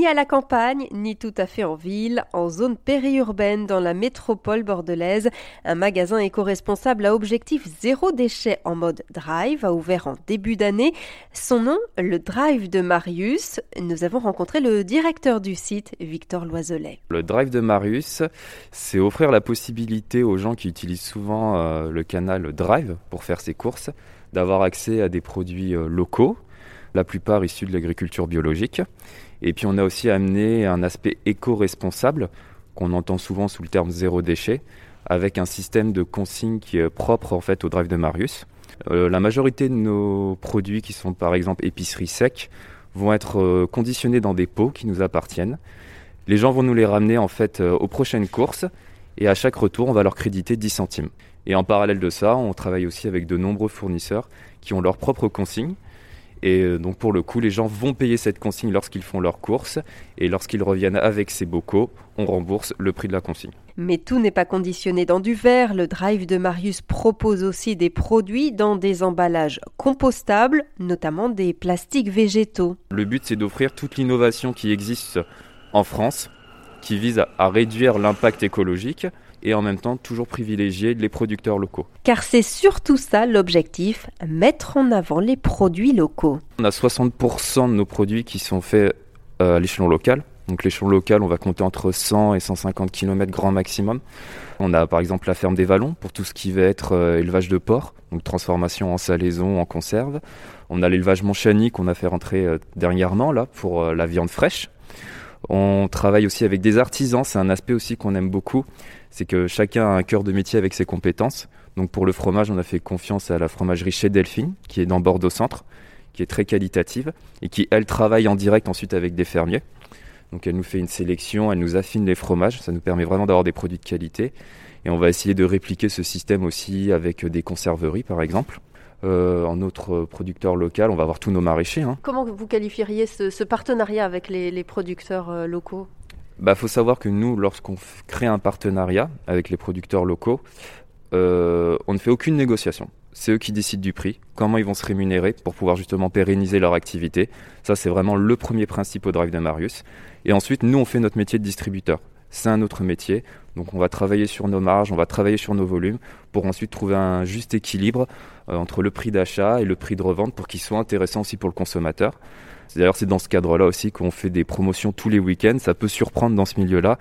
ni à la campagne, ni tout à fait en ville, en zone périurbaine dans la métropole bordelaise. Un magasin éco-responsable à objectif zéro déchet en mode drive a ouvert en début d'année. Son nom, le Drive de Marius. Nous avons rencontré le directeur du site, Victor Loiselet. Le Drive de Marius, c'est offrir la possibilité aux gens qui utilisent souvent euh, le canal Drive pour faire ses courses d'avoir accès à des produits euh, locaux la plupart issus de l'agriculture biologique. Et puis on a aussi amené un aspect éco-responsable qu'on entend souvent sous le terme zéro déchet, avec un système de consigne qui est propre fait au drive de Marius. Euh, la majorité de nos produits qui sont par exemple épicerie sec vont être euh, conditionnés dans des pots qui nous appartiennent. Les gens vont nous les ramener en fait euh, aux prochaines courses et à chaque retour on va leur créditer 10 centimes. Et en parallèle de ça, on travaille aussi avec de nombreux fournisseurs qui ont leurs propres consignes et euh, donc pour le coup, les gens vont payer cette consigne lorsqu'ils font leurs courses et lorsqu'ils reviennent avec ces bocaux, on rembourse le prix de la consigne. Mais tout n'est pas conditionné dans du verre. Le Drive de Marius propose aussi des produits dans des emballages compostables, notamment des plastiques végétaux. Le but, c'est d'offrir toute l'innovation qui existe en France, qui vise à réduire l'impact écologique et en même temps toujours privilégier les producteurs locaux. Car c'est surtout ça l'objectif, mettre en avant les produits locaux. On a 60% de nos produits qui sont faits euh, à l'échelon local. Donc l'échelon local, on va compter entre 100 et 150 km grand maximum. On a par exemple la ferme des Vallons pour tout ce qui va être euh, élevage de porc, donc transformation en salaison, en conserve. On a l'élevage Montchani qu'on a fait rentrer euh, dernièrement là pour la viande fraîche. On travaille aussi avec des artisans, c'est un aspect aussi qu'on aime beaucoup, c'est que chacun a un cœur de métier avec ses compétences. Donc pour le fromage, on a fait confiance à la fromagerie chez Delphine, qui est dans Bordeaux Centre, qui est très qualitative et qui, elle, travaille en direct ensuite avec des fermiers. Donc elle nous fait une sélection, elle nous affine les fromages, ça nous permet vraiment d'avoir des produits de qualité. Et on va essayer de répliquer ce système aussi avec des conserveries, par exemple. Euh, en autre producteur local, on va avoir tous nos maraîchers. Hein. Comment vous qualifieriez ce, partenariat avec les, producteurs euh, locaux? Il bah, faut savoir que nous, lorsqu'on crée un partenariat avec les producteurs locaux, euh, on ne fait aucune négociation. C'est eux qui décident du prix, comment ils vont se rémunérer pour pouvoir justement pérenniser leur activité. Ça, c'est vraiment le premier principe au Drive de Marius. Et ensuite, nous, on fait notre métier de distributeur c'est un autre métier. Donc on va travailler sur nos marges, on va travailler sur nos volumes pour ensuite trouver un juste équilibre euh, entre le prix d'achat et le prix de revente pour qu'il soit intéressant aussi pour le consommateur. D'ailleurs c'est dans ce cadre-là aussi qu'on fait des promotions tous les week-ends. Ça peut surprendre dans ce milieu-là,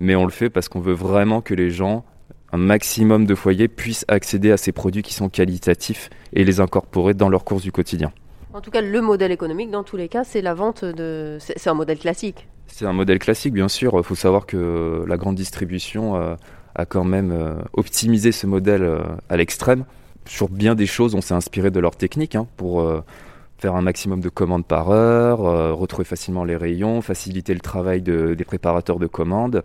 mais on le fait parce qu'on veut vraiment que les gens, un maximum de foyers, puissent accéder à ces produits qui sont qualitatifs et les incorporer dans leur course du quotidien. En tout cas, le modèle économique, dans tous les cas, c'est la vente de. C'est un modèle classique. C'est un modèle classique, bien sûr. Il faut savoir que la grande distribution euh, a quand même euh, optimisé ce modèle euh, à l'extrême. Sur bien des choses, on s'est inspiré de leur technique hein, pour faire un maximum de commandes par heure, retrouver facilement les rayons, faciliter le travail des préparateurs de commandes.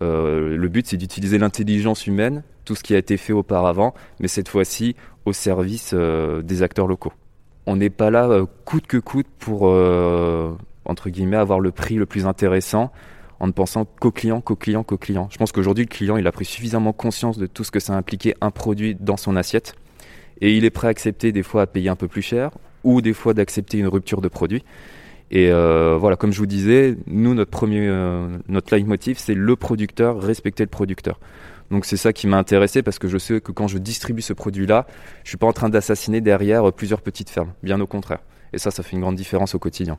le but, c'est d'utiliser l'intelligence humaine, tout ce qui a été fait auparavant, mais cette fois-ci au service des acteurs locaux on n'est pas là coûte que coûte pour entre guillemets avoir le prix le plus intéressant en ne pensant qu'au client, qu'au client, qu'au client. Je pense qu'aujourd'hui le client il a pris suffisamment conscience de tout ce que ça impliquait un produit dans son assiette et il est prêt à accepter des fois à payer un peu plus cher ou des fois d'accepter une rupture de produit. Et euh, voilà, comme je vous disais, nous notre premier notre leitmotiv c'est le producteur, respecter le producteur. Donc c'est ça qui m'a intéressé parce que je sais que quand je distribue ce produit-là, je suis pas en train d'assassiner derrière plusieurs petites fermes, bien au contraire. Et ça, ça fait une grande différence au quotidien.